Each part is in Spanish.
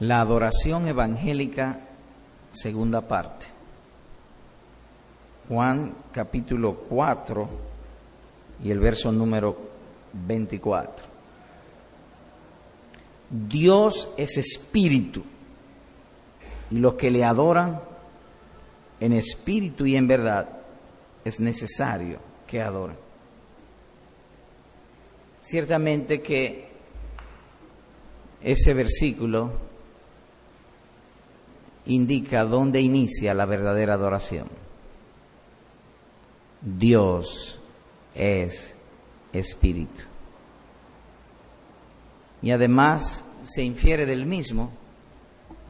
La adoración evangélica, segunda parte. Juan capítulo 4 y el verso número 24. Dios es espíritu y los que le adoran en espíritu y en verdad es necesario que adoren. Ciertamente que ese versículo indica dónde inicia la verdadera adoración. Dios es espíritu. Y además se infiere del mismo,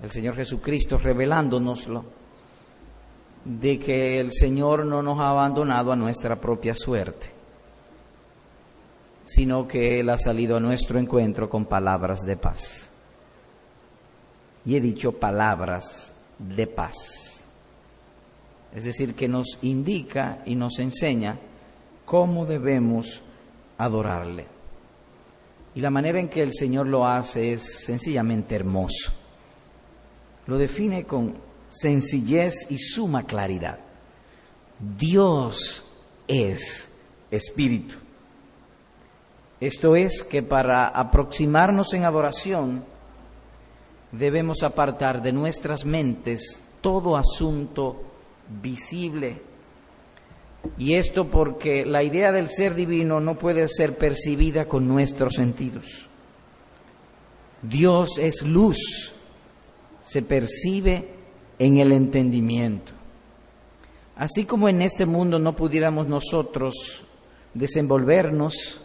el Señor Jesucristo revelándonoslo, de que el Señor no nos ha abandonado a nuestra propia suerte, sino que Él ha salido a nuestro encuentro con palabras de paz. Y he dicho palabras de paz. Es decir, que nos indica y nos enseña cómo debemos adorarle. Y la manera en que el Señor lo hace es sencillamente hermoso. Lo define con sencillez y suma claridad. Dios es espíritu. Esto es que para aproximarnos en adoración debemos apartar de nuestras mentes todo asunto visible. Y esto porque la idea del ser divino no puede ser percibida con nuestros sentidos. Dios es luz, se percibe en el entendimiento. Así como en este mundo no pudiéramos nosotros desenvolvernos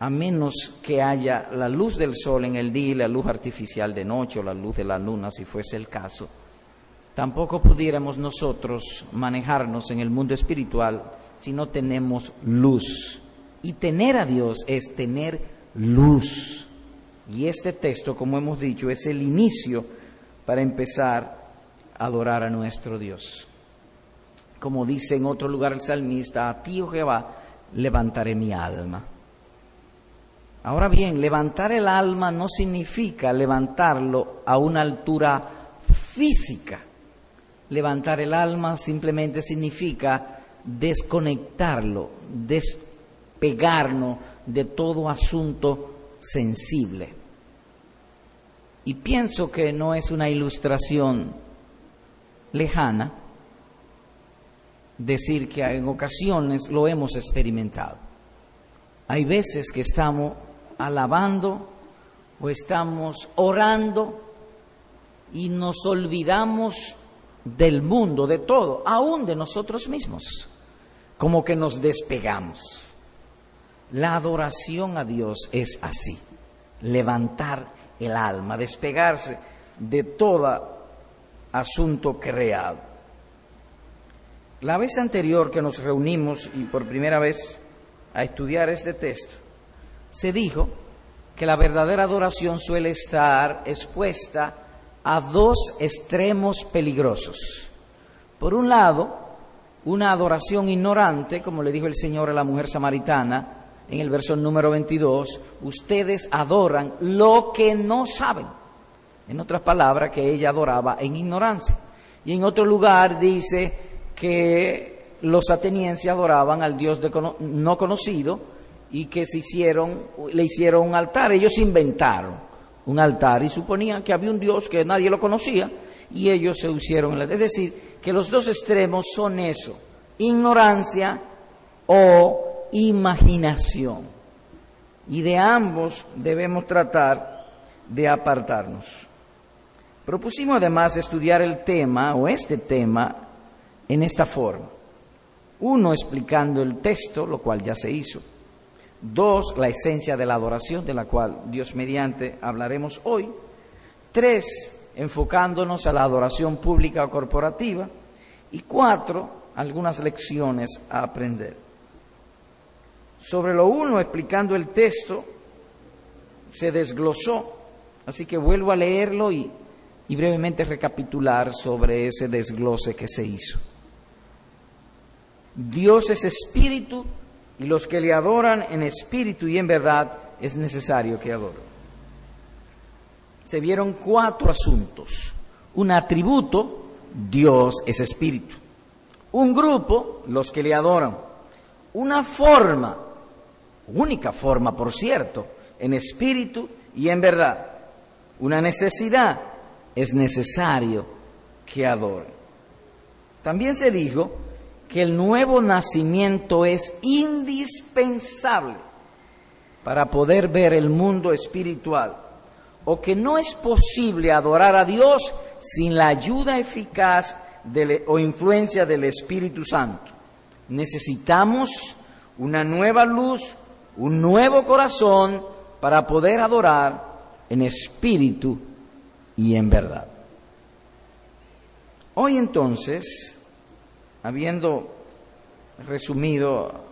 a menos que haya la luz del sol en el día y la luz artificial de noche o la luz de la luna, si fuese el caso, tampoco pudiéramos nosotros manejarnos en el mundo espiritual si no tenemos luz. Y tener a Dios es tener luz. Y este texto, como hemos dicho, es el inicio para empezar adorar a nuestro Dios. Como dice en otro lugar el salmista, a ti, oh Jehová, levantaré mi alma. Ahora bien, levantar el alma no significa levantarlo a una altura física. Levantar el alma simplemente significa desconectarlo, despegarnos de todo asunto sensible. Y pienso que no es una ilustración lejana decir que en ocasiones lo hemos experimentado. Hay veces que estamos alabando o estamos orando y nos olvidamos del mundo, de todo, aún de nosotros mismos, como que nos despegamos. La adoración a Dios es así, levantar el alma, despegarse de todo asunto creado. La vez anterior que nos reunimos y por primera vez a estudiar este texto, se dijo que la verdadera adoración suele estar expuesta a dos extremos peligrosos. Por un lado, una adoración ignorante, como le dijo el Señor a la mujer samaritana en el verso número 22, ustedes adoran lo que no saben. En otras palabras, que ella adoraba en ignorancia. Y en otro lugar dice que los atenienses adoraban al Dios no conocido, y que se hicieron, le hicieron un altar. Ellos inventaron un altar y suponían que había un Dios que nadie lo conocía y ellos se hicieron. Es decir, que los dos extremos son eso, ignorancia o imaginación. Y de ambos debemos tratar de apartarnos. Propusimos además estudiar el tema o este tema en esta forma. Uno explicando el texto, lo cual ya se hizo. Dos, la esencia de la adoración, de la cual Dios mediante hablaremos hoy. Tres, enfocándonos a la adoración pública o corporativa. Y cuatro, algunas lecciones a aprender. Sobre lo uno, explicando el texto, se desglosó, así que vuelvo a leerlo y, y brevemente recapitular sobre ese desglose que se hizo. Dios es espíritu y los que le adoran en espíritu y en verdad es necesario que adoren. se vieron cuatro asuntos. Un atributo, Dios es espíritu. Un grupo, los que le adoran. Una forma, única forma, por cierto, en espíritu y en verdad. Una necesidad, es necesario que adoren. También se dijo que el nuevo nacimiento es indispensable para poder ver el mundo espiritual o que no es posible adorar a Dios sin la ayuda eficaz o influencia del Espíritu Santo. Necesitamos una nueva luz, un nuevo corazón para poder adorar en espíritu y en verdad. Hoy entonces, habiendo resumido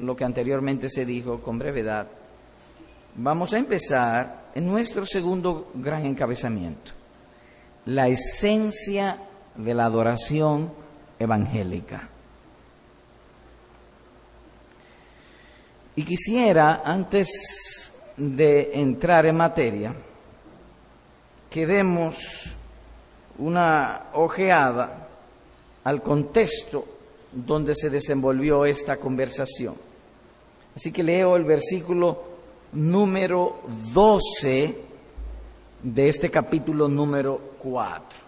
lo que anteriormente se dijo con brevedad, vamos a empezar en nuestro segundo gran encabezamiento, la esencia de la adoración evangélica. Y quisiera, antes de entrar en materia, que demos una ojeada al contexto donde se desenvolvió esta conversación. Así que leo el versículo número 12 de este capítulo número 4,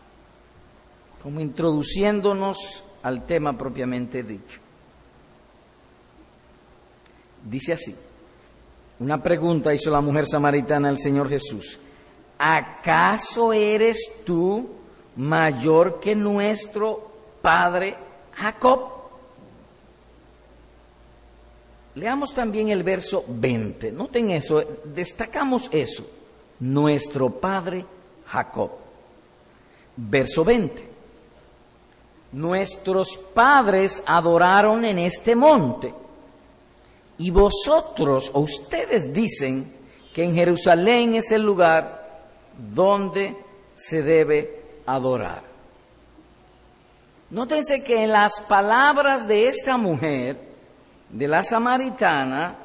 como introduciéndonos al tema propiamente dicho. Dice así, una pregunta hizo la mujer samaritana al Señor Jesús, ¿acaso eres tú mayor que nuestro padre Jacob? Leamos también el verso 20. Noten eso, destacamos eso. Nuestro padre Jacob. Verso 20. Nuestros padres adoraron en este monte. Y vosotros o ustedes dicen que en Jerusalén es el lugar donde se debe adorar. Nótense que en las palabras de esta mujer, de la samaritana,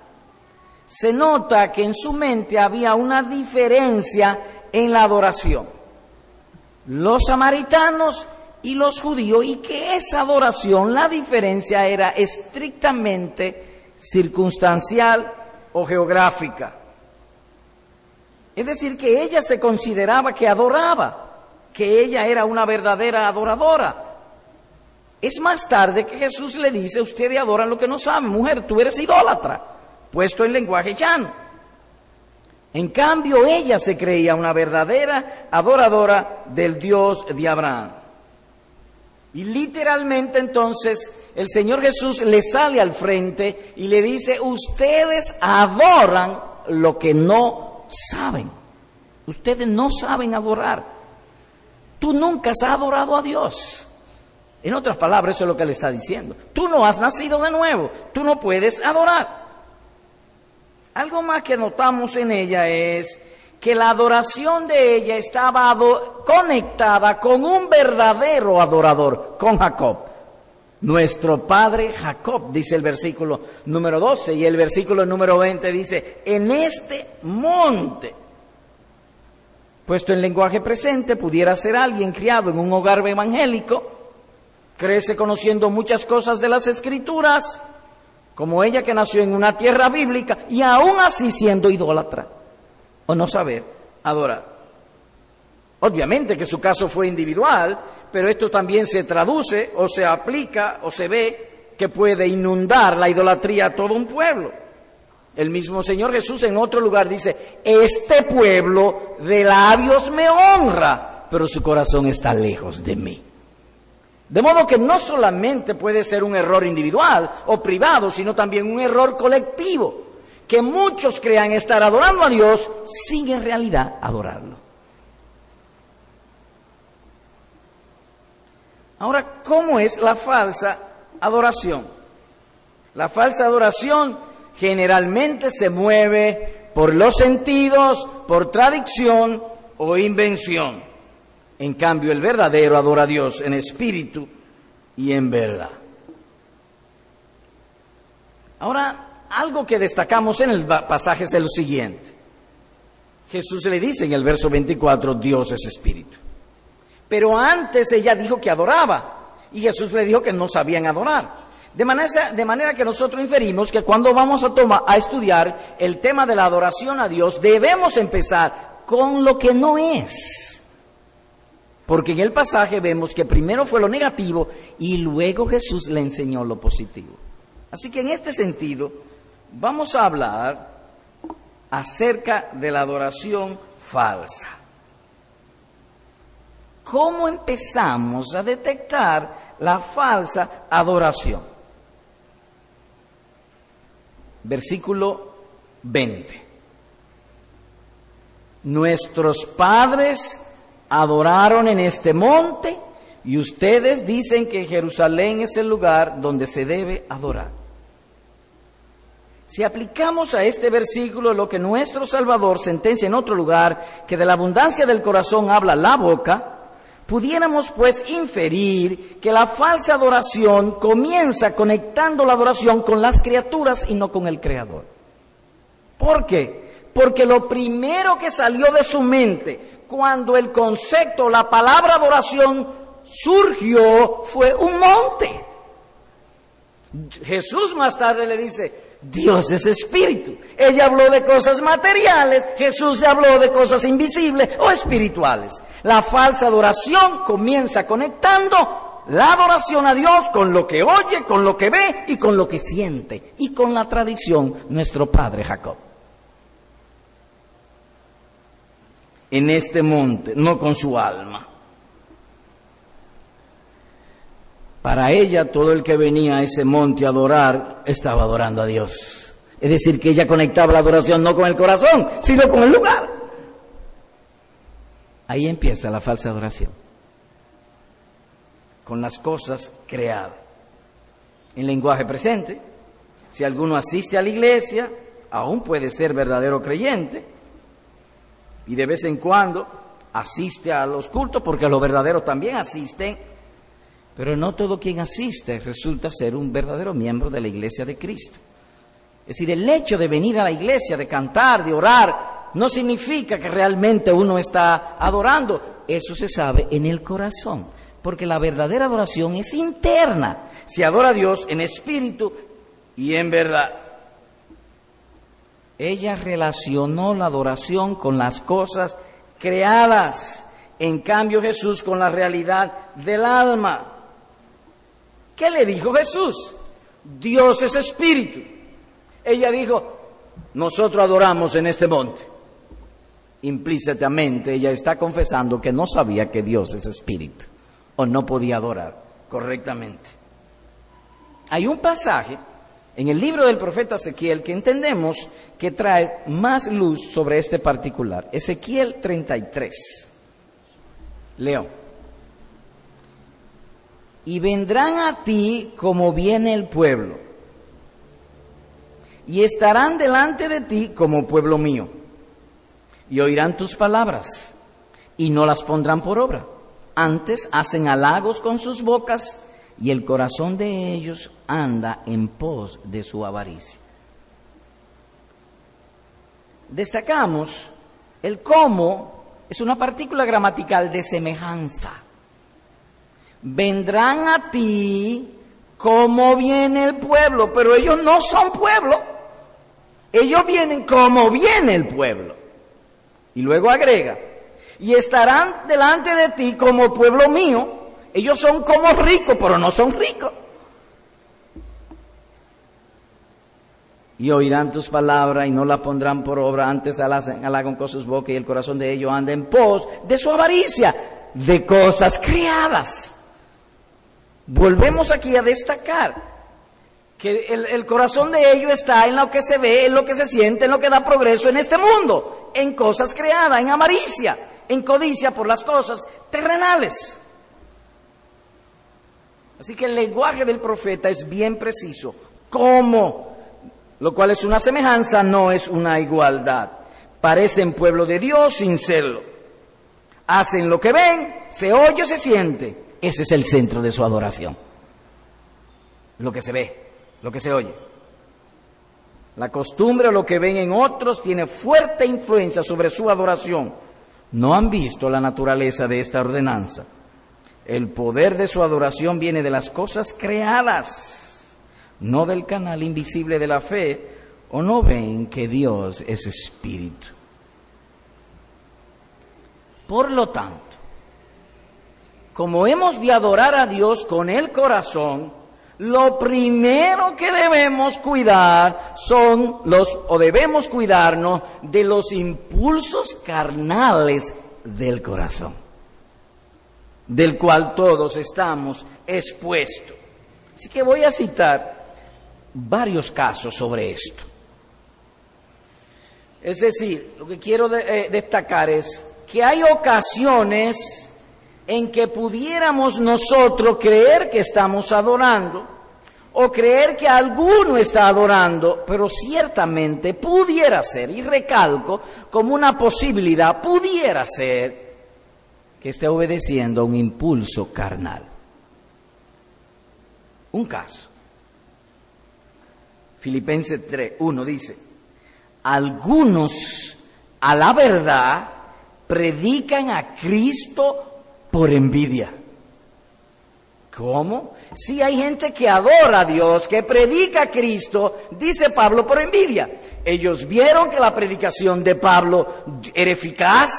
se nota que en su mente había una diferencia en la adoración. Los samaritanos y los judíos, y que esa adoración, la diferencia era estrictamente circunstancial o geográfica. Es decir, que ella se consideraba que adoraba, que ella era una verdadera adoradora, es más tarde que Jesús le dice, ustedes adoran lo que no saben, mujer, tú eres idólatra, puesto en lenguaje llano. En cambio, ella se creía una verdadera adoradora del Dios de Abraham. Y literalmente entonces el Señor Jesús le sale al frente y le dice, ustedes adoran lo que no saben. Ustedes no saben adorar. Tú nunca has adorado a Dios. En otras palabras, eso es lo que le está diciendo. Tú no has nacido de nuevo, tú no puedes adorar. Algo más que notamos en ella es que la adoración de ella estaba conectada con un verdadero adorador, con Jacob. Nuestro padre Jacob, dice el versículo número 12, y el versículo número 20 dice, en este monte, puesto en lenguaje presente, pudiera ser alguien criado en un hogar evangélico, crece conociendo muchas cosas de las escrituras, como ella que nació en una tierra bíblica y aún así siendo idólatra, o no saber adorar. Obviamente que su caso fue individual, pero esto también se traduce o se aplica o se ve que puede inundar la idolatría a todo un pueblo. El mismo Señor Jesús en otro lugar dice, este pueblo de labios me honra, pero su corazón está lejos de mí. De modo que no solamente puede ser un error individual o privado, sino también un error colectivo, que muchos crean estar adorando a Dios sin en realidad adorarlo. Ahora, ¿cómo es la falsa adoración? La falsa adoración generalmente se mueve por los sentidos, por tradición o invención. En cambio, el verdadero adora a Dios en espíritu y en verdad. Ahora, algo que destacamos en el pasaje es lo siguiente. Jesús le dice en el verso 24, Dios es espíritu. Pero antes ella dijo que adoraba y Jesús le dijo que no sabían adorar. De manera, de manera, que nosotros inferimos que cuando vamos a, tomar, a estudiar el tema de la adoración a Dios, debemos empezar con lo que no es. Porque en el pasaje vemos que primero fue lo negativo y luego Jesús le enseñó lo positivo. Así que en este sentido, vamos a hablar acerca de la adoración falsa. ¿Cómo empezamos a detectar la falsa adoración? Versículo 20. Nuestros padres adoraron en este monte y ustedes dicen que Jerusalén es el lugar donde se debe adorar. Si aplicamos a este versículo lo que nuestro Salvador sentencia en otro lugar, que de la abundancia del corazón habla la boca, pudiéramos pues inferir que la falsa adoración comienza conectando la adoración con las criaturas y no con el Creador. ¿Por qué? Porque lo primero que salió de su mente cuando el concepto, la palabra adoración surgió fue un monte. Jesús más tarde le dice, Dios es espíritu. Ella habló de cosas materiales, Jesús habló de cosas invisibles o espirituales. La falsa adoración comienza conectando la adoración a Dios con lo que oye, con lo que ve y con lo que siente y con la tradición nuestro padre Jacob. En este monte, no con su alma. Para ella todo el que venía a ese monte a adorar estaba adorando a Dios. Es decir, que ella conectaba la adoración no con el corazón, sino con el lugar. Ahí empieza la falsa adoración. Con las cosas creadas. En lenguaje presente, si alguno asiste a la iglesia, aún puede ser verdadero creyente, y de vez en cuando asiste a los cultos, porque los verdaderos también asisten, pero no todo quien asiste resulta ser un verdadero miembro de la iglesia de Cristo. Es decir, el hecho de venir a la iglesia, de cantar, de orar, no significa que realmente uno está adorando. Eso se sabe en el corazón, porque la verdadera adoración es interna. Se adora a Dios en espíritu y en verdad. Ella relacionó la adoración con las cosas creadas, en cambio Jesús con la realidad del alma. ¿Qué le dijo Jesús? Dios es espíritu. Ella dijo, nosotros adoramos en este monte. Implícitamente ella está confesando que no sabía que Dios es espíritu o no podía adorar correctamente. Hay un pasaje en el libro del profeta Ezequiel que entendemos que trae más luz sobre este particular. Ezequiel 33. Leo y vendrán a ti como viene el pueblo, y estarán delante de ti como pueblo mío, y oirán tus palabras, y no las pondrán por obra. Antes hacen halagos con sus bocas, y el corazón de ellos anda en pos de su avaricia. Destacamos el cómo es una partícula gramatical de semejanza vendrán a ti como viene el pueblo, pero ellos no son pueblo, ellos vienen como viene el pueblo. Y luego agrega, y estarán delante de ti como pueblo mío, ellos son como ricos, pero no son ricos. Y oirán tus palabras y no las pondrán por obra, antes halagan con sus bocas y el corazón de ellos anda en pos de su avaricia, de cosas criadas. Volvemos aquí a destacar que el, corazón de ellos está en lo que se ve, en lo que se siente, en lo que da progreso en este mundo, en cosas creadas, en amaricia, en codicia por las cosas terrenales. Así que el lenguaje del profeta es bien preciso. ¿Cómo? Lo cual es una semejanza, no es una igualdad. Parecen pueblo de Dios sin serlo. Hacen lo que ven, se oye, se siente ese es el centro de su adoración. Lo que se ve, lo que se oye. La costumbre lo que ven en otros tiene fuerte influencia sobre su adoración. No han visto la naturaleza de esta ordenanza. El poder de su adoración viene de las cosas creadas, no del canal invisible de la fe, o no ven que Dios es espíritu. Por lo tanto, como hemos de adorar a Dios con el corazón, lo primero que debemos cuidar son los, o debemos cuidarnos de los impulsos carnales del corazón, del cual todos estamos expuestos. Así que voy a citar varios casos sobre esto. Es decir, lo que quiero eh, destacar es que hay ocasiones en que pudiéramos nosotros creer que estamos adorando o creer que alguno está adorando, pero ciertamente pudiera ser, y recalco como una posibilidad, pudiera ser que esté obedeciendo a un impulso carnal. Un caso. Filipenses 3, 1 dice, algunos a la verdad predican a Cristo por envidia. ¿Cómo? Si hay gente que adora a Dios, que predica a Cristo, dice Pablo, por envidia. Ellos vieron que la predicación de Pablo era eficaz,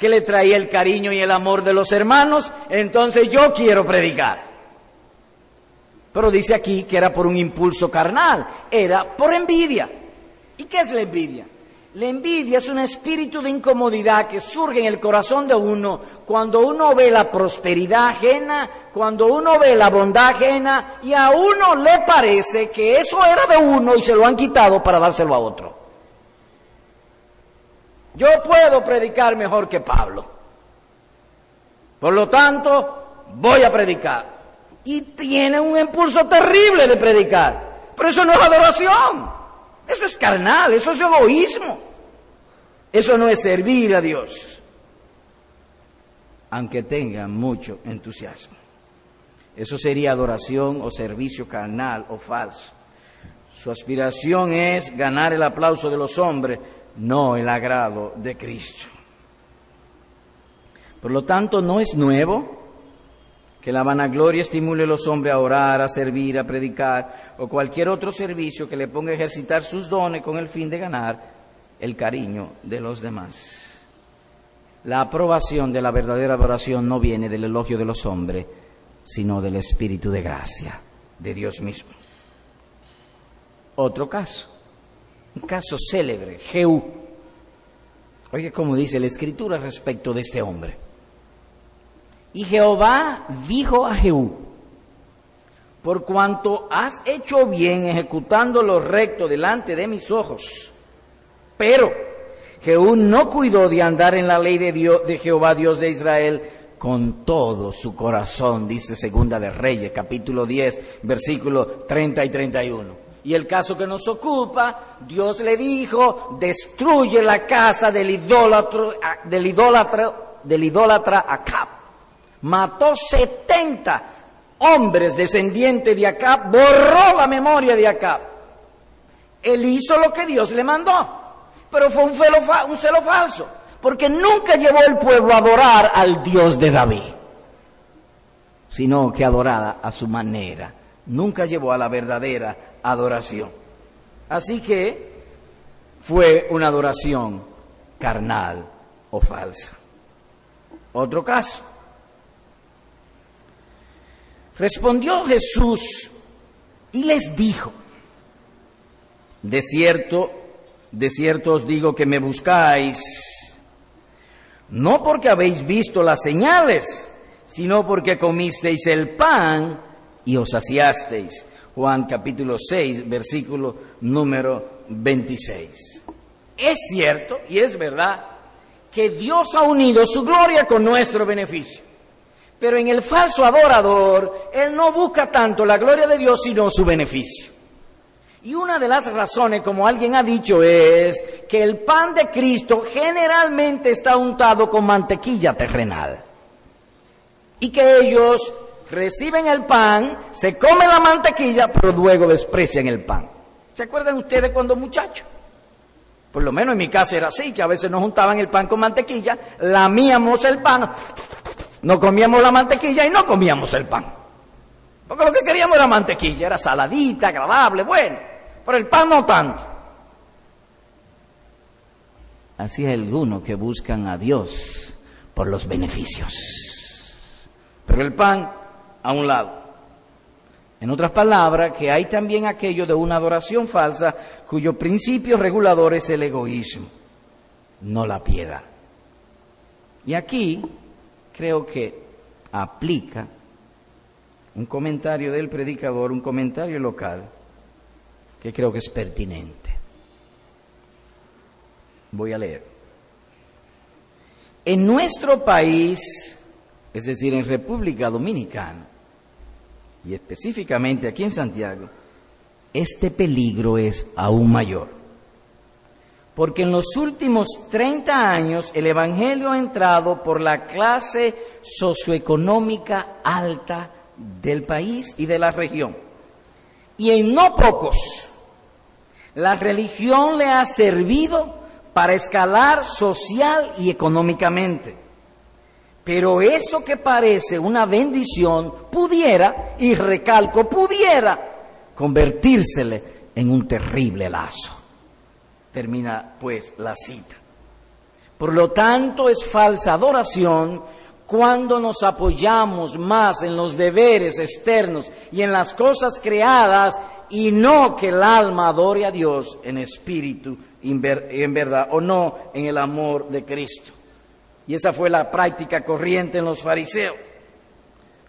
que le traía el cariño y el amor de los hermanos, entonces yo quiero predicar. Pero dice aquí que era por un impulso carnal, era por envidia. ¿Y qué es la envidia? La envidia es un espíritu de incomodidad que surge en el corazón de uno cuando uno ve la prosperidad ajena, cuando uno ve la bondad ajena y a uno le parece que eso era de uno y se lo han quitado para dárselo a otro. Yo puedo predicar mejor que Pablo. Por lo tanto, voy a predicar. Y tiene un impulso terrible de predicar. Pero eso no es adoración. Eso es carnal, eso es egoísmo. Eso no es servir a Dios, aunque tenga mucho entusiasmo. Eso sería adoración o servicio carnal o falso. Su aspiración es ganar el aplauso de los hombres, no el agrado de Cristo. Por lo tanto, no es nuevo que la vanagloria estimule a los hombres a orar, a servir, a predicar o cualquier otro servicio que le ponga a ejercitar sus dones con el fin de ganar el cariño de los demás. La aprobación de la verdadera adoración no viene del elogio de los hombres, sino del Espíritu de gracia de Dios mismo. Otro caso, un caso célebre, Jehú. Oye, como dice la Escritura respecto de este hombre. Y Jehová dijo a Jehú, por cuanto has hecho bien ejecutando lo recto delante de mis ojos, pero Jehú no cuidó de andar en la ley de, Dios, de Jehová Dios de Israel con todo su corazón, dice Segunda de Reyes, capítulo 10, versículo 30 y 31. Y el caso que nos ocupa, Dios le dijo, destruye la casa del idólatra, del idólatra, del idólatra Acab mató 70 hombres descendientes de Acab, borró la memoria de Acab. Él hizo lo que Dios le mandó, pero fue un celo, un celo falso, porque nunca llevó el pueblo a adorar al Dios de David, sino que adorara a su manera. Nunca llevó a la verdadera adoración. Así que fue una adoración carnal o falsa. Otro caso. Respondió Jesús y les dijo, de cierto, de cierto os digo que me buscáis, no porque habéis visto las señales, sino porque comisteis el pan y os saciasteis. Juan capítulo 6, versículo número 26. Es cierto y es verdad que Dios ha unido su gloria con nuestro beneficio. Pero en el falso adorador, él no busca tanto la gloria de Dios, sino su beneficio. Y una de las razones, como alguien ha dicho, es que el pan de Cristo generalmente está untado con mantequilla terrenal. Y que ellos reciben el pan, se comen la mantequilla, pero luego desprecian el pan. ¿Se acuerdan ustedes cuando muchachos? Por lo menos en mi casa era así, que a veces nos juntaban el pan con mantequilla, lamíamos el pan, no comíamos la mantequilla y no comíamos el pan. Porque lo que queríamos era mantequilla, era saladita, agradable, bueno, pero el pan no tanto. Así hay algunos que buscan a Dios por los beneficios. Pero el pan a un lado. En otras palabras, que hay también aquello de una adoración falsa cuyo principio regulador es el egoísmo, no la piedad. Y aquí creo que aplica un comentario del predicador, un comentario local, que creo que es pertinente. Voy a leer. En nuestro país, es decir, en República Dominicana, y específicamente aquí en Santiago, este peligro es aún mayor. Porque en los últimos 30 años el Evangelio ha entrado por la clase socioeconómica alta del país y de la región. Y en no pocos, la religión le ha servido para escalar social y económicamente. Pero eso que parece una bendición pudiera, y recalco, pudiera convertírsele en un terrible lazo. Termina pues la cita. Por lo tanto, es falsa adoración cuando nos apoyamos más en los deberes externos y en las cosas creadas y no que el alma adore a Dios en espíritu en verdad, o no en el amor de Cristo. Y esa fue la práctica corriente en los fariseos.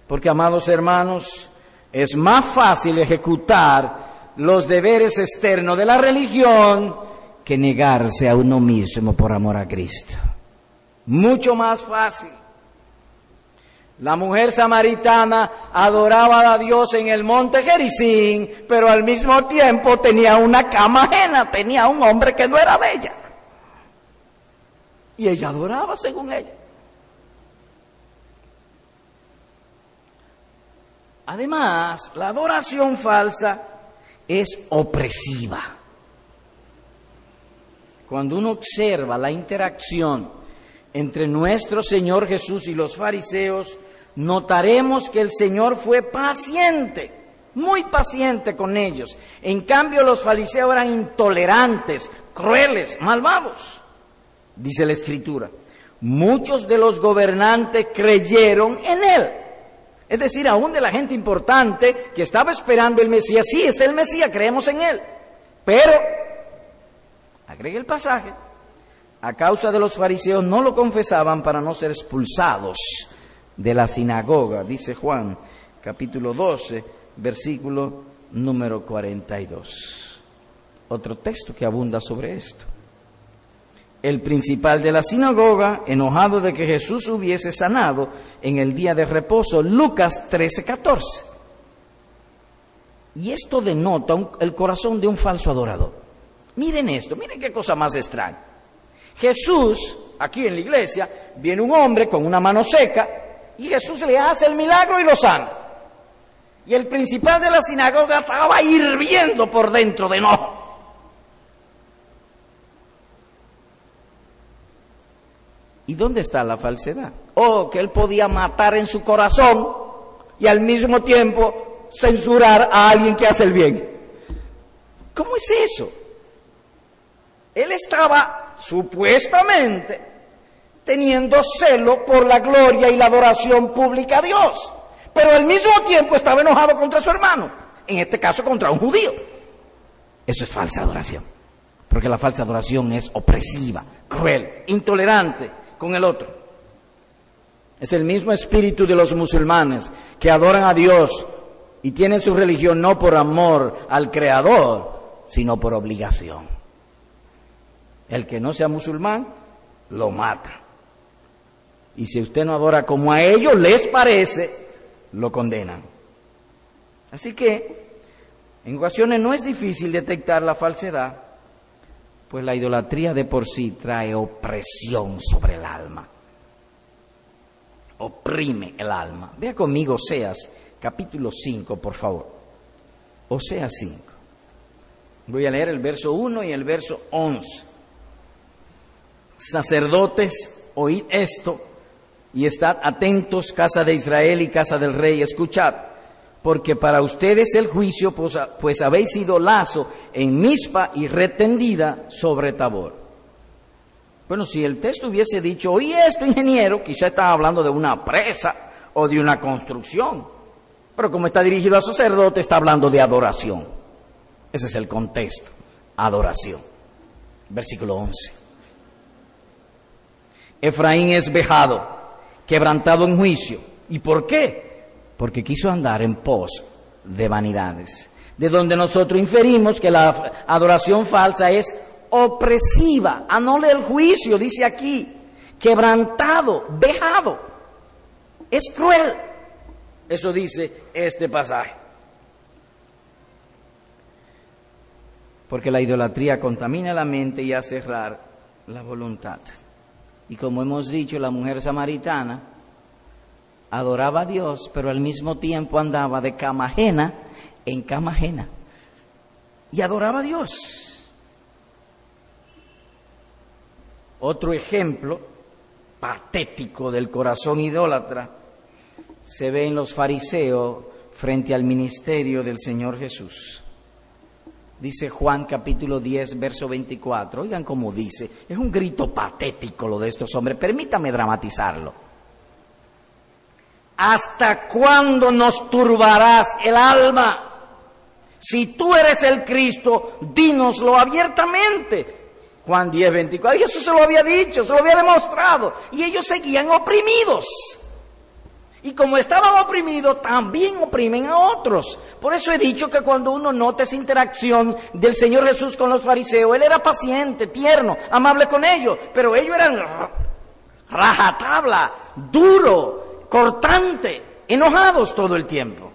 Porque, amados hermanos, es más fácil ejecutar los deberes externos de la religión que negarse a uno mismo por amor a Cristo. Mucho más fácil. La mujer samaritana adoraba a Dios en el monte Gerizim, pero al mismo tiempo tenía una cama ajena, tenía un hombre que no era de ella. Y ella adoraba según ella. Además, la adoración falsa es opresiva. Cuando uno observa la interacción entre nuestro Señor Jesús y los fariseos, notaremos que el Señor fue paciente, muy paciente con ellos. En cambio, los fariseos eran intolerantes, crueles, malvados, dice la Escritura. Muchos de los gobernantes creyeron en Él. Es decir, aún de la gente importante que estaba esperando el Mesías, sí, está el Mesías, creemos en Él. Pero, agregue el pasaje, a causa de los fariseos no lo confesaban para no ser expulsados de la sinagoga, dice Juan capítulo 12, versículo número 42. Otro texto que abunda sobre esto. El principal de la sinagoga, enojado de que Jesús hubiese sanado en el día de reposo, Lucas 13, 14. Y esto denota el corazón de un falso adorador. Miren esto, miren qué cosa más extraña. Jesús, aquí en la iglesia, viene un hombre con una mano seca, y Jesús le hace el milagro y lo sana. Y el principal de la sinagoga estaba hirviendo por dentro de no. ¿Y dónde está la falsedad? Oh, que él podía matar en su corazón y al mismo tiempo censurar a alguien que hace el bien. ¿Cómo es eso? Él estaba supuestamente teniendo celo por la gloria y la adoración pública a Dios. Pero al mismo tiempo estaba enojado contra su hermano, en este caso contra un judío. Eso es falsa adoración, porque la falsa adoración es opresiva, cruel, intolerante con el otro. Es el mismo espíritu de los musulmanes que adoran a Dios y tienen su religión no por amor al Creador, sino por obligación. El que no sea musulmán, lo mata. Y si usted no adora como a ellos les parece, lo condenan. Así que, en ocasiones no es difícil detectar la falsedad, pues la idolatría de por sí trae opresión sobre el alma. Oprime el alma. Vea conmigo Oseas, capítulo 5, por favor. Oseas 5. Voy a leer el verso 1 y el verso 11. Sacerdotes, oíd esto y estad atentos, casa de Israel y casa del rey, escuchad, porque para ustedes el juicio, pues, pues habéis sido lazo en mispa y retendida sobre Tabor. Bueno, si el texto hubiese dicho, oí esto, ingeniero, quizá estaba hablando de una presa o de una construcción. Pero como está dirigido a sacerdote, está hablando de adoración. Ese es el contexto, adoración. Versículo 11. Efraín es vejado, quebrantado en juicio. ¿Y por qué? Porque quiso andar en pos de vanidades. De donde nosotros inferimos que la adoración falsa es opresiva, anole el juicio, dice aquí, quebrantado, vejado. Es cruel. Eso dice este pasaje. Porque la idolatría contamina la mente y hace errar la voluntad. Y como hemos dicho, la mujer samaritana adoraba a Dios, pero al mismo tiempo andaba de cama ajena en cama ajena. Y adoraba a Dios. Otro ejemplo patético del corazón idólatra se ve en los fariseos frente al ministerio del Señor Jesús. Dice Juan capítulo 10, verso 24. Oigan cómo dice. Es un grito patético lo de estos hombres. Permítame dramatizarlo. ¿Hasta cuándo nos turbarás el alma? Si tú eres el Cristo, dínoslo abiertamente. Juan 10, 24. Y Jesús se lo había dicho, se lo había demostrado. Y ellos seguían oprimidos. Y como estaban oprimidos, también oprimen a otros. Por eso he dicho que cuando uno nota esa interacción del Señor Jesús con los fariseos, Él era paciente, tierno, amable con ellos, pero ellos eran rajatabla, duro, cortante, enojados todo el tiempo.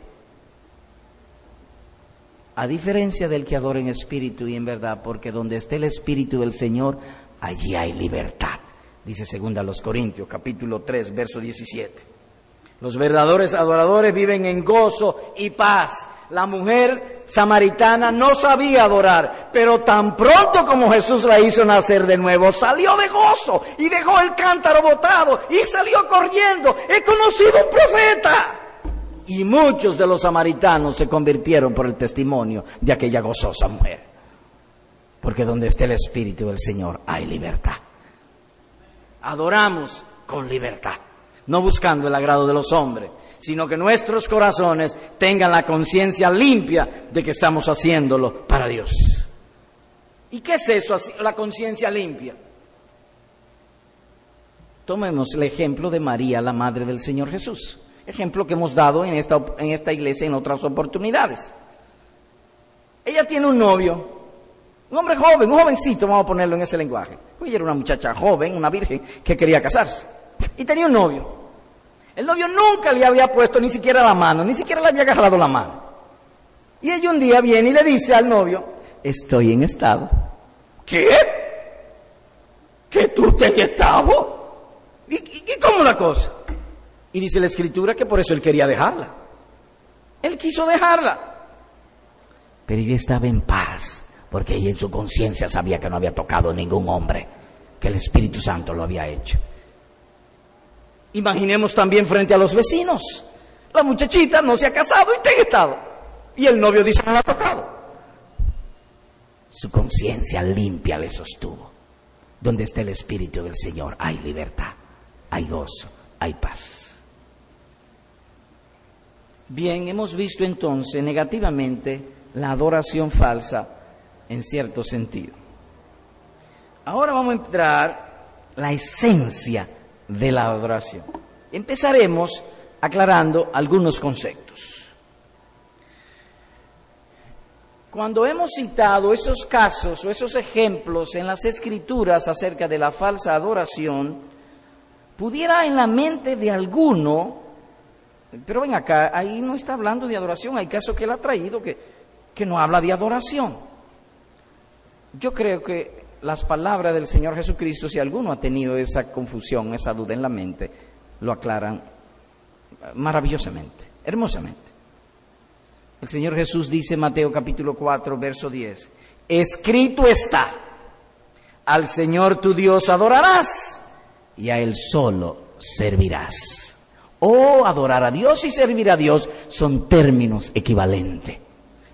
A diferencia del que adora en espíritu y en verdad, porque donde esté el espíritu del Señor, allí hay libertad. Dice segunda los Corintios, capítulo 3, verso 17. Los verdaderos adoradores viven en gozo y paz. La mujer samaritana no sabía adorar, pero tan pronto como Jesús la hizo nacer de nuevo, salió de gozo y dejó el cántaro botado y salió corriendo. He conocido un profeta y muchos de los samaritanos se convirtieron por el testimonio de aquella gozosa mujer. Porque donde esté el Espíritu del Señor hay libertad. Adoramos con libertad, no buscando el agrado de los hombres, sino que nuestros corazones tengan la conciencia limpia de que estamos haciéndolo para Dios. ¿Y qué es eso, la conciencia limpia? Tomemos el ejemplo de María, la madre del Señor Jesús ejemplo que hemos dado en esta, en esta iglesia en otras oportunidades. Ella tiene un novio, un hombre joven, un jovencito, vamos a ponerlo en ese lenguaje. Ella era una muchacha joven, una virgen, que quería casarse. Y tenía un novio. El novio nunca le había puesto ni siquiera la mano, ni siquiera le había agarrado la mano. Y ella un día viene y le dice al novio, estoy en estado. ¿Qué? ¿Que tú te en estado? ¿Y, y cómo la cosa? Y dice la escritura que por eso él quería dejarla. Él quiso dejarla. Pero ella estaba en paz, porque ella en su conciencia sabía que no había tocado ningún hombre, que el Espíritu Santo lo había hecho. Imaginemos también frente a los vecinos. La muchachita no se ha casado y está en estado. Y el novio dice no la ha tocado. Su conciencia limpia le sostuvo. Donde está el Espíritu del Señor hay libertad, hay gozo, hay paz. Bien, hemos visto entonces negativamente la adoración falsa en cierto sentido. Ahora vamos a entrar la esencia de la adoración. Empezaremos aclarando algunos conceptos. Cuando hemos citado esos casos o esos ejemplos en las escrituras acerca de la falsa adoración, pudiera en la mente de alguno pero ven acá, ahí no está hablando de adoración, hay casos que él ha traído que, que no habla de adoración. Yo creo que las palabras del Señor Jesucristo, si alguno ha tenido esa confusión, esa duda en la mente, lo aclaran maravillosamente, hermosamente. El Señor Jesús dice en Mateo capítulo 4, verso 10, escrito está, al Señor tu Dios adorarás y a Él solo servirás. O adorar a Dios y servir a Dios son términos equivalentes.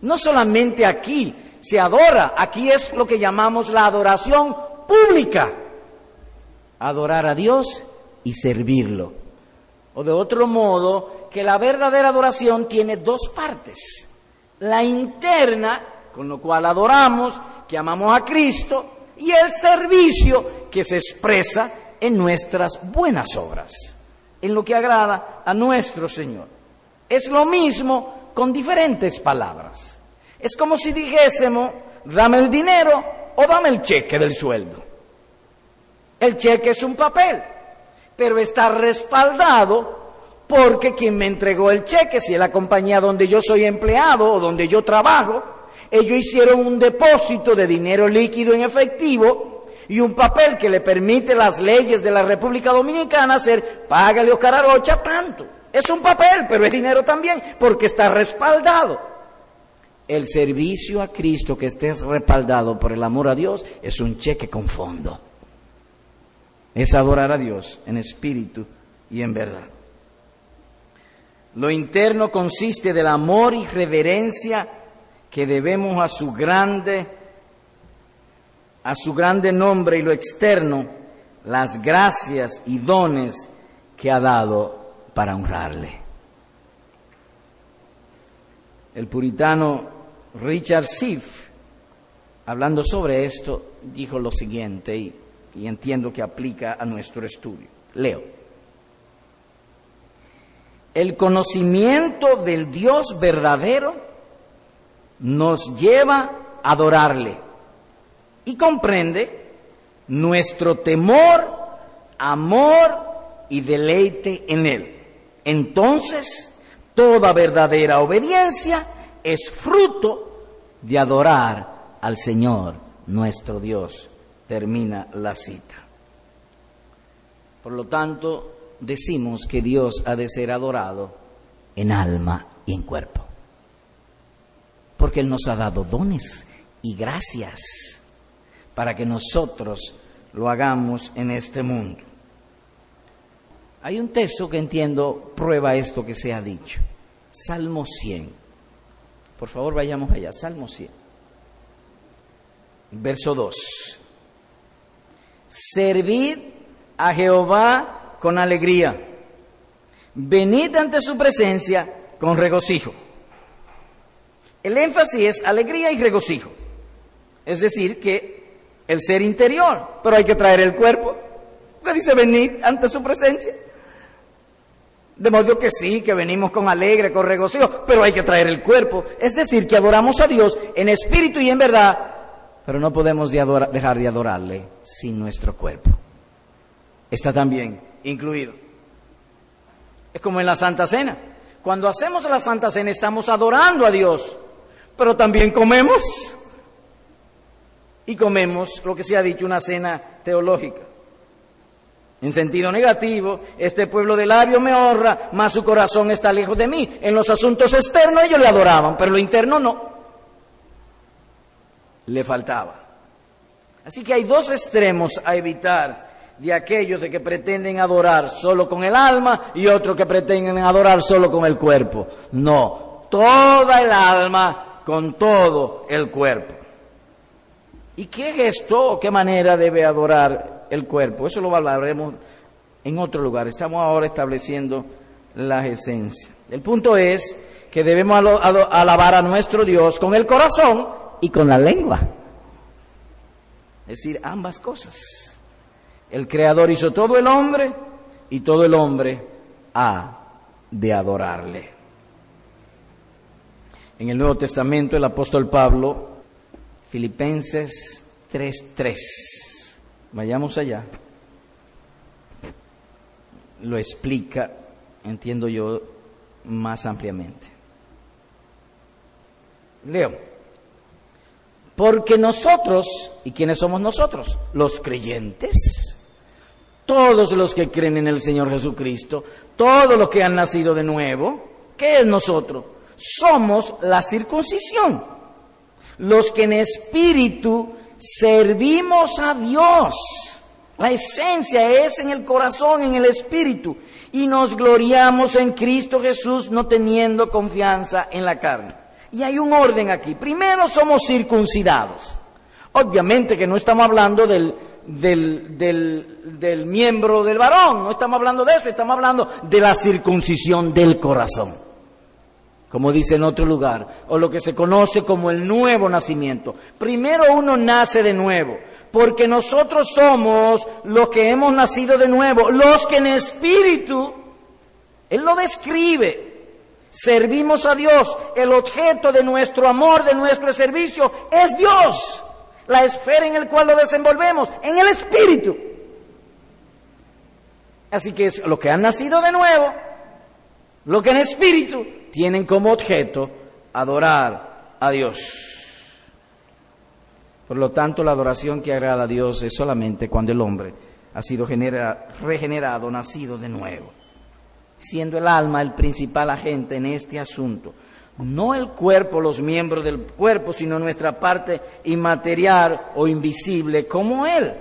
No solamente aquí se adora, aquí es lo que llamamos la adoración pública. Adorar a Dios y servirlo. O de otro modo, que la verdadera adoración tiene dos partes. La interna, con lo cual adoramos, que amamos a Cristo, y el servicio que se expresa en nuestras buenas obras, en lo que agrada a nuestro Señor. Es lo mismo con diferentes palabras. Es como si dijésemos, dame el dinero o dame el cheque del sueldo. El cheque es un papel, pero está respaldado porque quien me entregó el cheque, si es la compañía donde yo soy empleado o donde yo trabajo, ellos hicieron un depósito de dinero líquido en efectivo y un papel que le permite las leyes de la República Dominicana hacer, págale Oscar Arocha tanto. Es un papel, pero es dinero también, porque está respaldado. El servicio a Cristo que esté respaldado por el amor a Dios es un cheque con fondo es adorar a Dios en espíritu y en verdad. Lo interno consiste del amor y reverencia que debemos a su grande a su grande nombre y lo externo las gracias y dones que ha dado para honrarle. El puritano Richard Siff, hablando sobre esto, dijo lo siguiente, y y entiendo que aplica a nuestro estudio. Leo. El conocimiento del Dios verdadero nos lleva a adorarle y comprende nuestro temor, amor y deleite en Él. Entonces, toda verdadera obediencia es fruto de adorar al Señor nuestro Dios termina la cita. Por lo tanto, decimos que Dios ha de ser adorado en alma y en cuerpo. Porque Él nos ha dado dones y gracias para que nosotros lo hagamos en este mundo. Hay un texto que entiendo prueba esto que se ha dicho. Salmo 100. Por favor, vayamos allá. Salmo 100. Verso 2. Servid a Jehová con alegría. Venid ante su presencia con regocijo. El énfasis es alegría y regocijo. Es decir, que el ser interior, pero hay que traer el cuerpo. ¿Qué dice venid ante su presencia? De modo que sí, que venimos con alegre, con regocijo, pero hay que traer el cuerpo. Es decir, que adoramos a Dios en espíritu y en verdad, pero no podemos dejar de adorarle sin nuestro cuerpo. Está también incluido. Es como en la Santa Cena. Cuando hacemos la Santa Cena estamos adorando a Dios, pero también comemos. Y comemos lo que se ha dicho, una cena teológica. En sentido negativo, este pueblo de labio me honra, mas su corazón está lejos de mí. En los asuntos externos ellos le adoraban, pero lo interno no le faltaba. Así que hay dos extremos a evitar de aquellos de que pretenden adorar solo con el alma y otros que pretenden adorar solo con el cuerpo. No, toda el alma con todo el cuerpo. ¿Y qué gesto qué manera debe adorar el cuerpo? Eso lo hablaremos en otro lugar. Estamos ahora estableciendo las esencias. El punto es que debemos alabar a nuestro Dios con el corazón y con la lengua. Es decir, ambas cosas. El Creador hizo todo el hombre y todo el hombre ha de adorarle. En el Nuevo Testamento el apóstol Pablo, Filipenses 3:3, vayamos allá, lo explica, entiendo yo, más ampliamente. Leo. Porque nosotros, ¿y quiénes somos nosotros? Los creyentes. Todos los que creen en el Señor Jesucristo, todos los que han nacido de nuevo, ¿qué es nosotros? Somos la circuncisión. los que en espíritu servimos a Dios. La esencia es en el corazón, en el espíritu. Y nos gloriamos en Cristo Jesús no teniendo confianza en la carne. Y hay un orden aquí. Primero somos circuncidados. Obviamente que no estamos hablando del, del, del, miembro del varón, no estamos hablando de eso, estamos hablando de la circuncisión del corazón como dice en otro lugar, o lo que se conoce como el nuevo nacimiento. Primero uno nace de nuevo, porque nosotros somos los que hemos nacido de nuevo, los que en espíritu, Él lo describe, servimos a Dios, el objeto de nuestro amor, de nuestro servicio, es Dios, la esfera en la cual lo desenvolvemos, en el espíritu. Así que es lo que han nacido de nuevo, lo que en espíritu tienen como objeto adorar a Dios. Por lo tanto, la adoración que agrada a Dios es solamente cuando el hombre ha sido regenerado, nacido de nuevo, siendo el alma el principal agente en este asunto. No el cuerpo, los miembros del cuerpo, sino nuestra parte inmaterial o invisible como Él.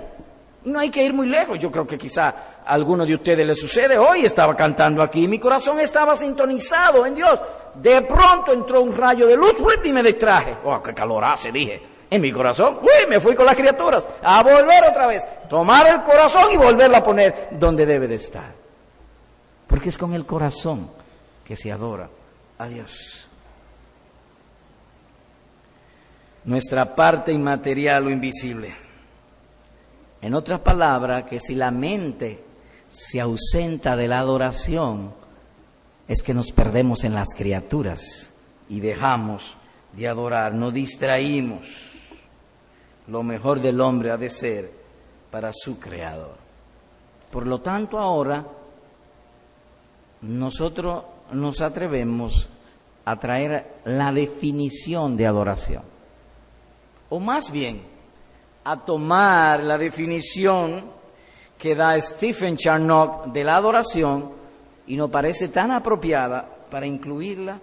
No hay que ir muy lejos. Yo creo que quizá alguno de ustedes le sucede. Hoy estaba cantando aquí, mi corazón estaba sintonizado en Dios. De pronto entró un rayo de luz y me distraje. ¡Oh, qué calor hace! Dije. En mi corazón, uy, me fui con las criaturas a volver otra vez, tomar el corazón y volverlo a poner donde debe de estar. Porque es con el corazón que se adora a Dios. Nuestra parte inmaterial o invisible. En otras palabras, que si la mente se ausenta de la adoración, es que nos perdemos en las criaturas y dejamos de adorar, nos distraímos. Lo mejor del hombre ha de ser para su creador. Por lo tanto, ahora nosotros nos atrevemos a traer la definición de adoración. O más bien, a tomar la definición que da Stephen Charnock de la adoración y nos parece tan apropiada para incluirla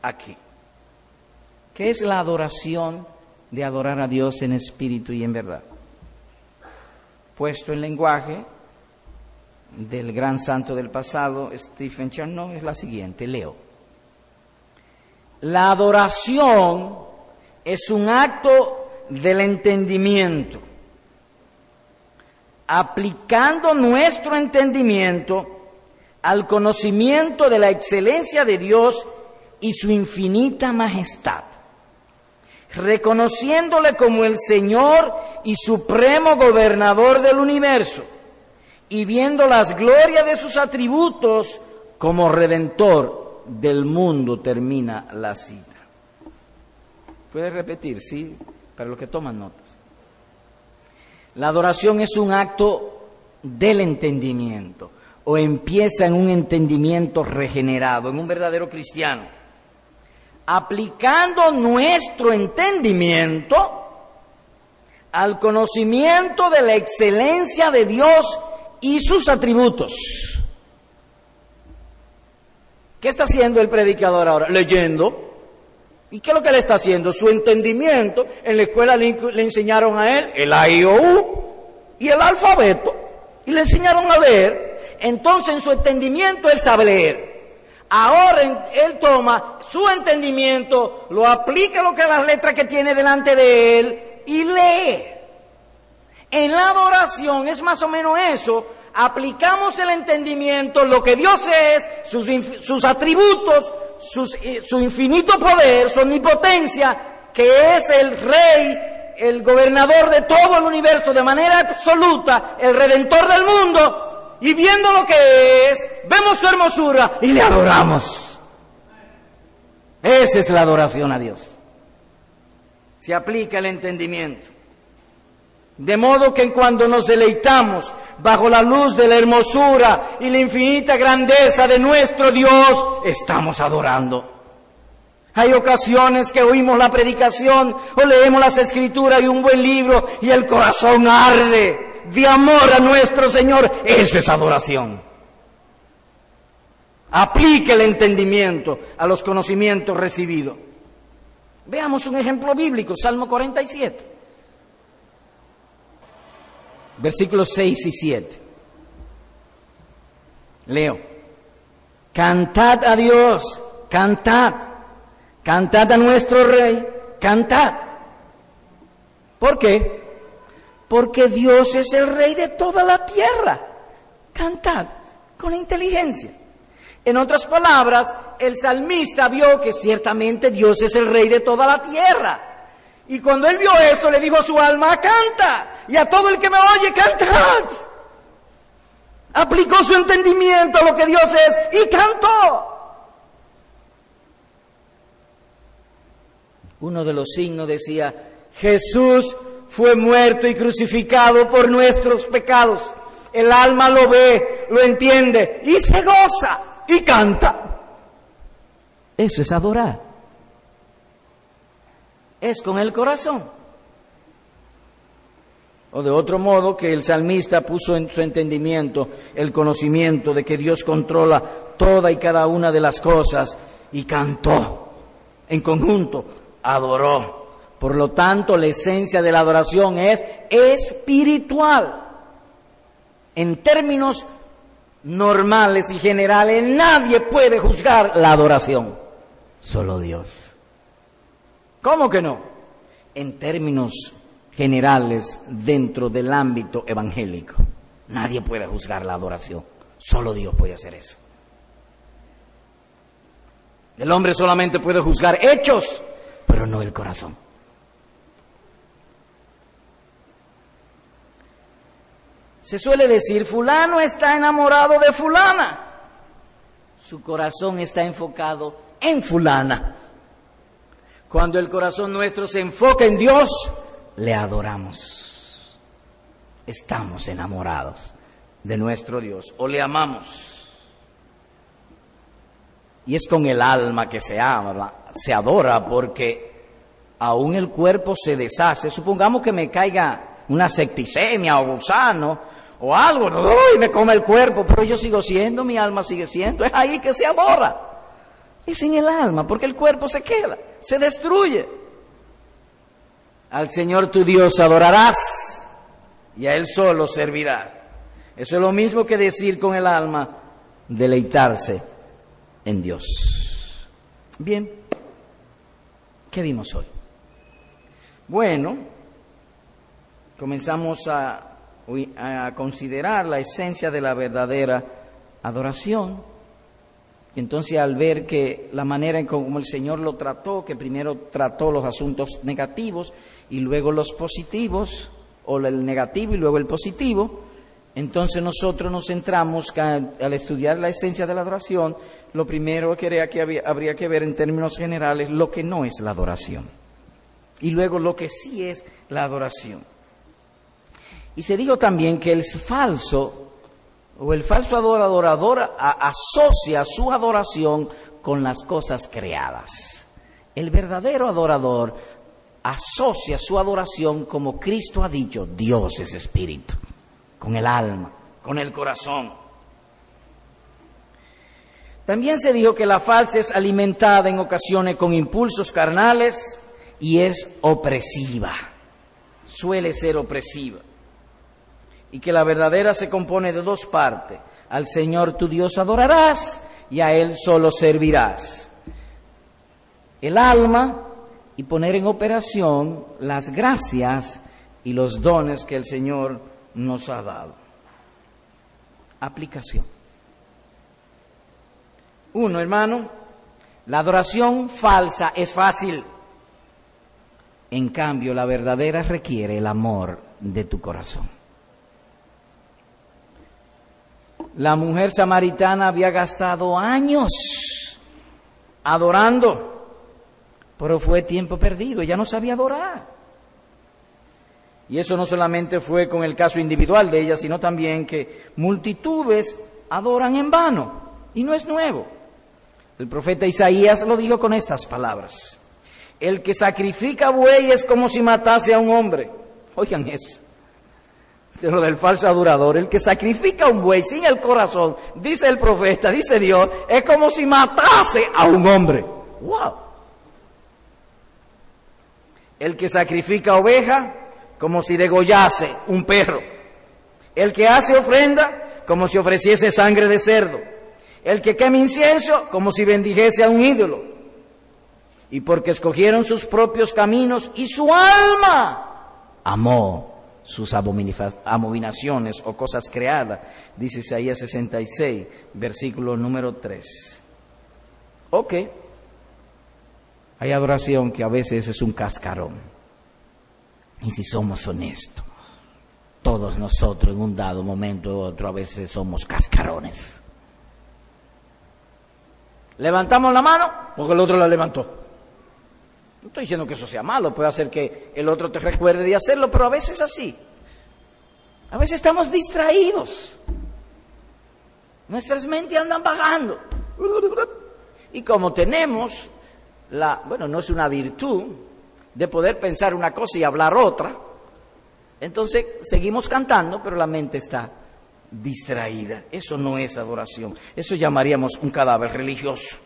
aquí. ¿Qué es la adoración de adorar a Dios en espíritu y en verdad? Puesto en lenguaje del gran santo del pasado, Stephen Charnock, es la siguiente, leo. La adoración es un acto del entendimiento, aplicando nuestro entendimiento al conocimiento de la excelencia de Dios y su infinita majestad, reconociéndole como el Señor y supremo gobernador del universo, y viendo las glorias de sus atributos como redentor del mundo, termina la cita. ¿Puede repetir? Sí para los que toman notas. La adoración es un acto del entendimiento o empieza en un entendimiento regenerado, en un verdadero cristiano. Aplicando nuestro entendimiento al conocimiento de la excelencia de Dios y sus atributos. ¿Qué está haciendo el predicador ahora? Leyendo ¿Y qué es lo que le está haciendo? Su entendimiento. En la escuela le, enseñaron a él el A, I, O, U y el alfabeto. Y le enseñaron a leer. Entonces en su entendimiento él sabe leer. Ahora él toma su entendimiento, lo aplica lo que las letras que tiene delante de él y lee. En la adoración es más o menos eso. Aplicamos el entendimiento, lo que Dios es, sus, sus atributos, su infinito poder, su omnipotencia, que es el rey, el gobernador de todo el universo de manera absoluta, el redentor del mundo, y viendo lo que es, vemos su hermosura y le adoramos. Esa es la adoración a Dios. Se aplica el entendimiento. De modo que cuando nos deleitamos bajo la luz de la hermosura y la infinita grandeza de nuestro Dios, estamos adorando. Hay ocasiones que oímos la predicación o leemos las escrituras y un buen libro y el corazón arde de amor a nuestro Señor. Eso es adoración. Aplique el entendimiento a los conocimientos recibidos. Veamos un ejemplo bíblico, Salmo 47, versículos 6 y 7. Leo, cantad a Dios, cantad, cantad a nuestro Rey, cantad. ¿Por qué? Porque Dios es el Rey de toda la tierra. Cantad con inteligencia. En otras palabras, el salmista vio que ciertamente Dios es el rey de toda la tierra. Y cuando él vio eso, le dijo a su alma, canta. Y a todo el que me oye, cantad. Aplicó su entendimiento a lo que Dios es y cantó. Uno de los signos decía, Jesús fue muerto y crucificado por nuestros pecados. El alma lo ve, lo entiende y se goza y canta. Eso es adorar. Es con el corazón. O de otro modo que el salmista puso en su entendimiento el conocimiento de que Dios controla toda y cada una de las cosas y cantó en conjunto, adoró. Por lo tanto, la esencia de la adoración es espiritual. En términos normales y generales, nadie puede juzgar la adoración, solo Dios. ¿Cómo que no? En términos generales, dentro del ámbito evangélico, nadie puede juzgar la adoración, solo Dios puede hacer eso. El hombre solamente puede juzgar hechos, pero no el corazón. Se suele decir, fulano está enamorado de fulana. Su corazón está enfocado en fulana. Cuando el corazón nuestro se enfoca en Dios, le adoramos. Estamos enamorados de nuestro Dios o le amamos. Y es con el alma que se ama, se adora porque aún el cuerpo se deshace. Supongamos que me caiga una septicemia o gusano o algo, y me come el cuerpo, pero yo sigo siendo, mi alma sigue siendo, es ahí que se adora. Es en el alma, porque el cuerpo se queda, se destruye. Al Señor tu Dios adorarás y a Él solo servirás. Eso es lo mismo que decir con el alma, deleitarse en Dios. Bien, ¿qué vimos hoy? Bueno, comenzamos a a considerar la esencia de la verdadera adoración. Entonces al ver que la manera en como el Señor lo trató, que primero trató los asuntos negativos y luego los positivos, o el negativo y luego el positivo, entonces nosotros nos centramos al estudiar la esencia de la adoración, lo primero que habría que ver en términos generales lo que no es la adoración. Y luego lo que sí es la adoración. Y se dijo también que el falso o el falso adorador asocia su adoración con las cosas creadas. El verdadero adorador asocia su adoración como Cristo ha dicho, Dios es espíritu, con el alma, con el corazón. También se dijo que la falsa es alimentada en ocasiones con impulsos carnales y es opresiva, suele ser opresiva y que la verdadera se compone de dos partes. Al Señor tu Dios adorarás y a Él solo servirás. El alma y poner en operación las gracias y los dones que el Señor nos ha dado. Aplicación. Uno, hermano, la adoración falsa es fácil. En cambio, la verdadera requiere el amor de tu corazón. La mujer samaritana había gastado años adorando, pero fue tiempo perdido, ella no sabía adorar. Y eso no solamente fue con el caso individual de ella, sino también que multitudes adoran en vano, y no es nuevo. El profeta Isaías lo dijo con estas palabras. El que sacrifica buey es como si matase a un hombre. Oigan eso lo del falso adorador, el que sacrifica un buey sin el corazón, dice el profeta, dice Dios, es como si matase a un hombre. ¡Wow! El que sacrifica oveja como si degollase un perro. El que hace ofrenda como si ofreciese sangre de cerdo. El que quema incienso como si bendijese a un ídolo. Y porque escogieron sus propios caminos y su alma amó sus abominaciones o cosas creadas, dice Isaías 66, versículo número 3. Ok, hay adoración que a veces es un cascarón. Y si somos honestos, todos nosotros en un dado momento u otro a veces somos cascarones. Levantamos la mano porque el otro la levantó. No estoy diciendo que eso sea malo, puede hacer que el otro te recuerde de hacerlo, pero a veces así. A veces estamos distraídos. Nuestras mentes andan bajando. Y como tenemos la, bueno, no es una virtud de poder pensar una cosa y hablar otra, entonces seguimos cantando, pero la mente está distraída. Eso no es adoración. Eso llamaríamos un cadáver religioso.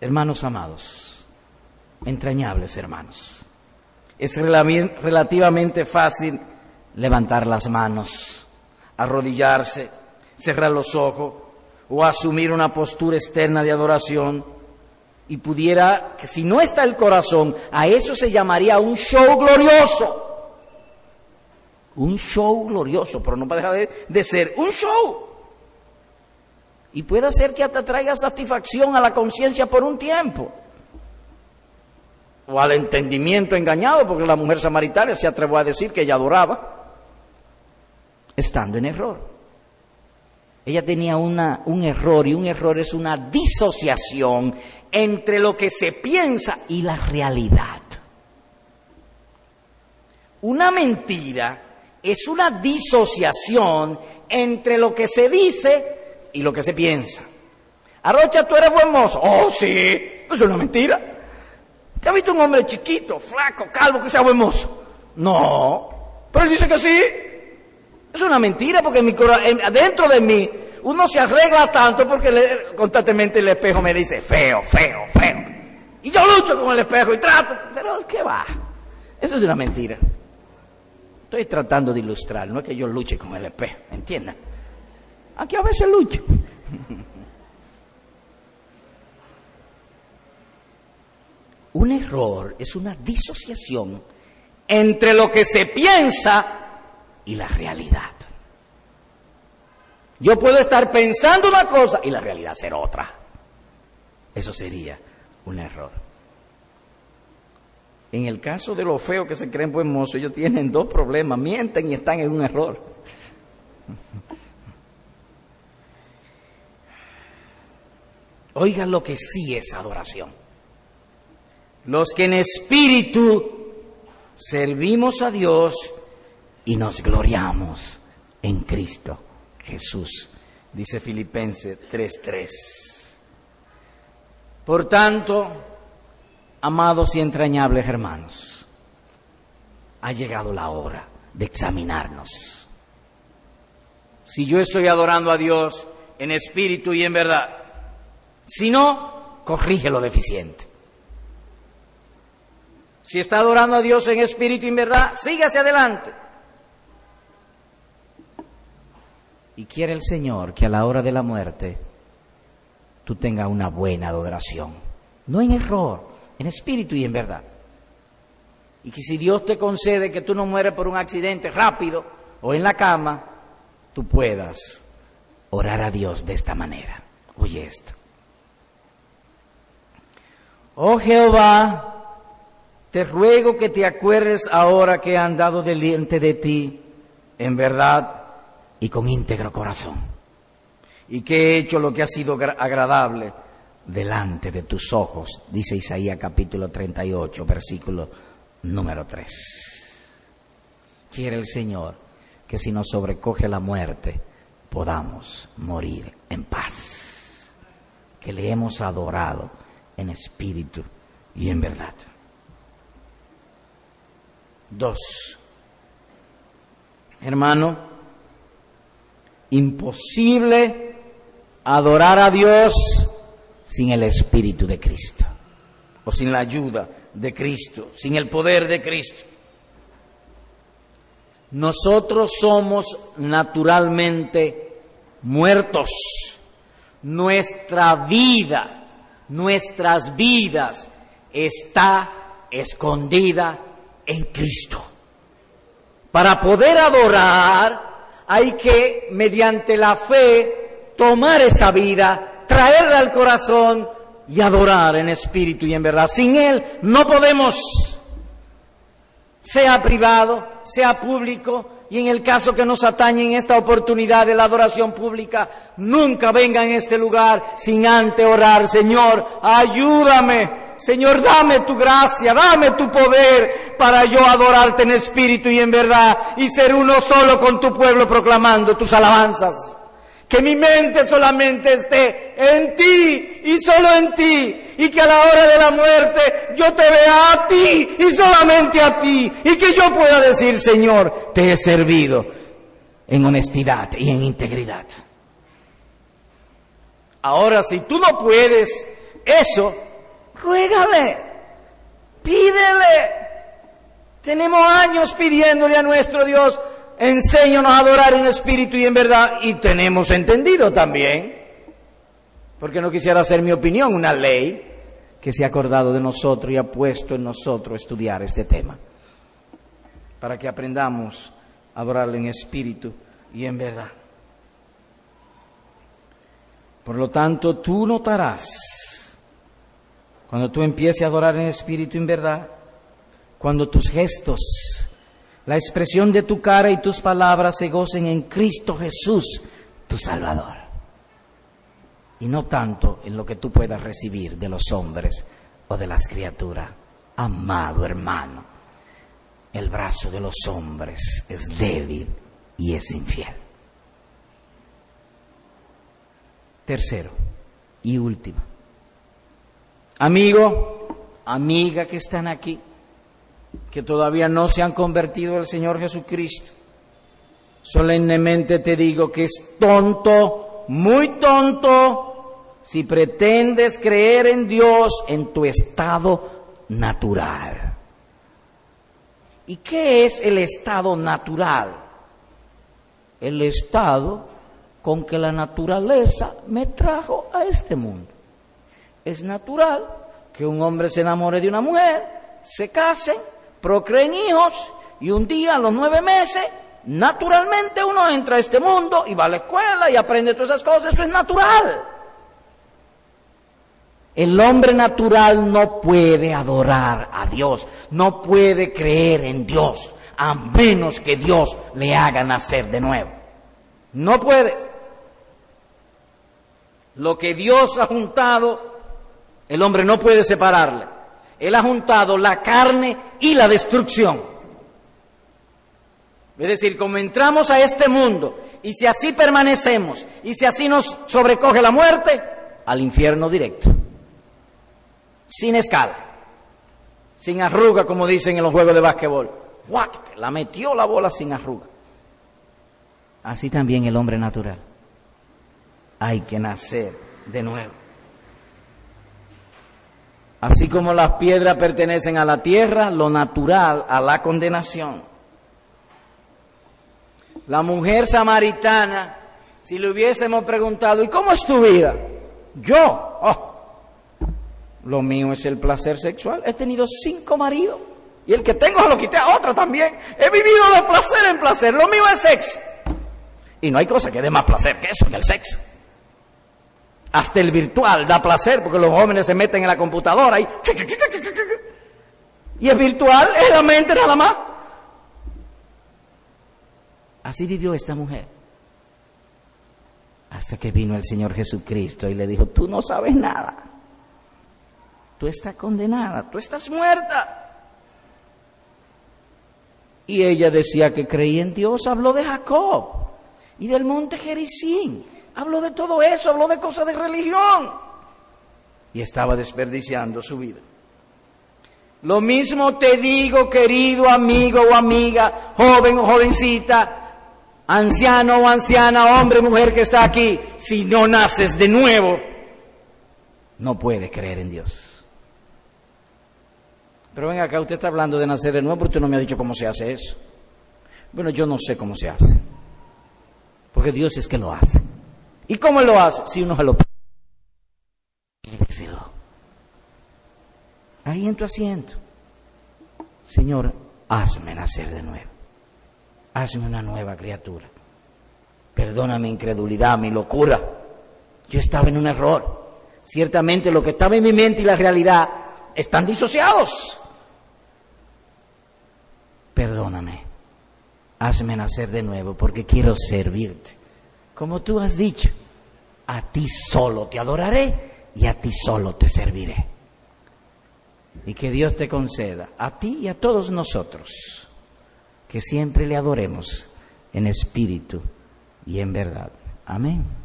Hermanos amados, entrañables, hermanos. Es relativamente fácil levantar las manos, arrodillarse, cerrar los ojos o asumir una postura externa de adoración y pudiera, que si no está el corazón, a eso se llamaría un show glorioso. Un show glorioso, pero no puede dejar de, ser un show. Y puede ser que hasta traiga satisfacción a la conciencia por un tiempo o al entendimiento engañado, porque la mujer samaritana se atrevió a decir que ella adoraba, estando en error. Ella tenía una, un error y un error es una disociación entre lo que se piensa y la realidad. Una mentira es una disociación entre lo que se dice y lo que se piensa. Arrocha, tú eres buen mozo. Oh, sí, es una mentira. ¿Te has visto un hombre chiquito, flaco, calvo, que sea buen mozo? No. Pero él dice que sí. Es una mentira porque en dentro de mí uno se arregla tanto porque constantemente el espejo me dice feo, feo, feo. Y yo lucho con el espejo y trato, pero ¿qué va? Eso es una mentira. Estoy tratando de ilustrar, no es que yo luche con el espejo, ¿entiendan? Aquí a veces lucho. Un error es una disociación entre lo que se piensa y la realidad. Yo puedo estar pensando una cosa y la realidad ser otra. Eso sería un error. En el caso de los feos que se creen buen mozo, ellos tienen dos problemas, mienten y están en un error. Oigan lo que sí es adoración los que en espíritu servimos a Dios y nos gloriamos en Cristo Jesús, dice Filipenses 3:3. Por tanto, amados y entrañables hermanos, ha llegado la hora de examinarnos. Si yo estoy adorando a Dios en espíritu y en verdad, si no, corrige lo deficiente. Si está adorando a Dios en espíritu y en verdad, sígase adelante. Y quiere el Señor que a la hora de la muerte tú tengas una buena adoración. No en error, en espíritu y en verdad. Y que si Dios te concede que tú no mueres por un accidente rápido o en la cama, tú puedas orar a Dios de esta manera. Oye esto. Oh Jehová, te ruego que te acuerdes ahora que he andado delante de ti en verdad y con íntegro corazón, y que he hecho lo que ha sido agradable delante de tus ojos, dice Isaías capítulo 38, versículo número 3. Quiere el Señor que si nos sobrecoge la muerte, podamos morir en paz, que le hemos adorado en espíritu y en verdad. Dos. Hermano, imposible adorar a Dios sin el Espíritu de Cristo. o sin la ayuda de Cristo, sin el poder de Cristo. Nosotros somos naturalmente muertos. Nuestra vida, nuestras vidas está escondida en Cristo. Para poder adorar hay que, mediante la fe, tomar esa vida, traerla al corazón y adorar en espíritu y en verdad. Sin Él no podemos, sea privado, sea público, y en el caso que nos atañe en esta oportunidad de la adoración pública, nunca venga en este lugar sin antes orar, Señor, ayúdame, Señor, dame tu gracia, dame tu poder para yo adorarte en espíritu y en verdad y ser uno solo con tu pueblo proclamando tus alabanzas. Que mi mente solamente esté en ti y solo en ti. Y que a la hora de la muerte yo te vea a ti y solamente a ti. Y que yo pueda decir, Señor, te he servido en honestidad y en integridad. Ahora, si tú no puedes eso, ruégale, pídele. Tenemos años pidiéndole a nuestro Dios enséñanos a adorar en espíritu y en verdad, y tenemos entendido también, porque no quisiera hacer mi opinión, una ley que se ha acordado de nosotros y ha puesto en nosotros estudiar este tema, para que aprendamos a adorarle en espíritu y en verdad. Por lo tanto, tú notarás, cuando tú empieces a adorar en espíritu y en verdad, cuando tus gestos la expresión de tu cara y tus palabras se gocen en Cristo Jesús, tu Salvador. Y no tanto en lo que tú puedas recibir de los hombres o de las criaturas. Amado hermano, el brazo de los hombres es débil y es infiel. Tercero y último. Amigo, amiga que están aquí que todavía no se han convertido al Señor Jesucristo, solemnemente te digo que es tonto, muy tonto, si pretendes creer en Dios en tu estado natural. ¿Y qué es el estado natural? El estado con que la naturaleza me trajo a este mundo. Es natural que un hombre se enamore de una mujer, se casen, procreen hijos y un día a los nueve meses, naturalmente uno entra a este mundo y va a la escuela y aprende todas esas cosas, eso es natural. El hombre natural no puede adorar a Dios, no puede creer en Dios, a menos que Dios le haga nacer de nuevo. No puede. Lo que Dios ha juntado, el hombre no puede separarle. Él ha juntado la carne y la destrucción. Es decir, como entramos a este mundo y si así permanecemos y si así nos sobrecoge la muerte, al infierno directo. Sin escala, sin arruga, como dicen en los juegos de básquetbol. La metió la bola sin arruga. Así también el hombre natural. Hay que nacer de nuevo. Así como las piedras pertenecen a la tierra, lo natural a la condenación. La mujer samaritana, si le hubiésemos preguntado, ¿y cómo es tu vida? Yo, oh, lo mío es el placer sexual. He tenido cinco maridos y el que tengo se lo quité a otra también. He vivido de placer en placer. Lo mío es sexo. Y no hay cosa que dé más placer que eso, que el sexo. Hasta el virtual da placer porque los jóvenes se meten en la computadora y... Y es virtual, es la mente nada más. Así vivió esta mujer. Hasta que vino el Señor Jesucristo y le dijo, tú no sabes nada. Tú estás condenada, tú estás muerta. Y ella decía que creía en Dios, habló de Jacob y del monte Jericín. Habló de todo eso, habló de cosas de religión. Y estaba desperdiciando su vida. Lo mismo te digo, querido amigo o amiga, joven o jovencita, anciano o anciana, hombre o mujer que está aquí, si no naces de nuevo, no puedes creer en Dios. Pero venga acá, usted está hablando de nacer de nuevo, pero usted no me ha dicho cómo se hace eso. Bueno, yo no sé cómo se hace. Porque Dios es que lo hace. ¿Y cómo lo hace? Si uno se lo pide. Ahí en tu asiento. Señor, hazme nacer de nuevo. Hazme una nueva criatura. Perdona mi incredulidad, mi locura. Yo estaba en un error. Ciertamente lo que estaba en mi mente y la realidad están disociados. Perdóname. Hazme nacer de nuevo porque quiero servirte. Como tú has dicho, a ti solo te adoraré y a ti solo te serviré. Y que Dios te conceda, a ti y a todos nosotros, que siempre le adoremos en espíritu y en verdad. Amén.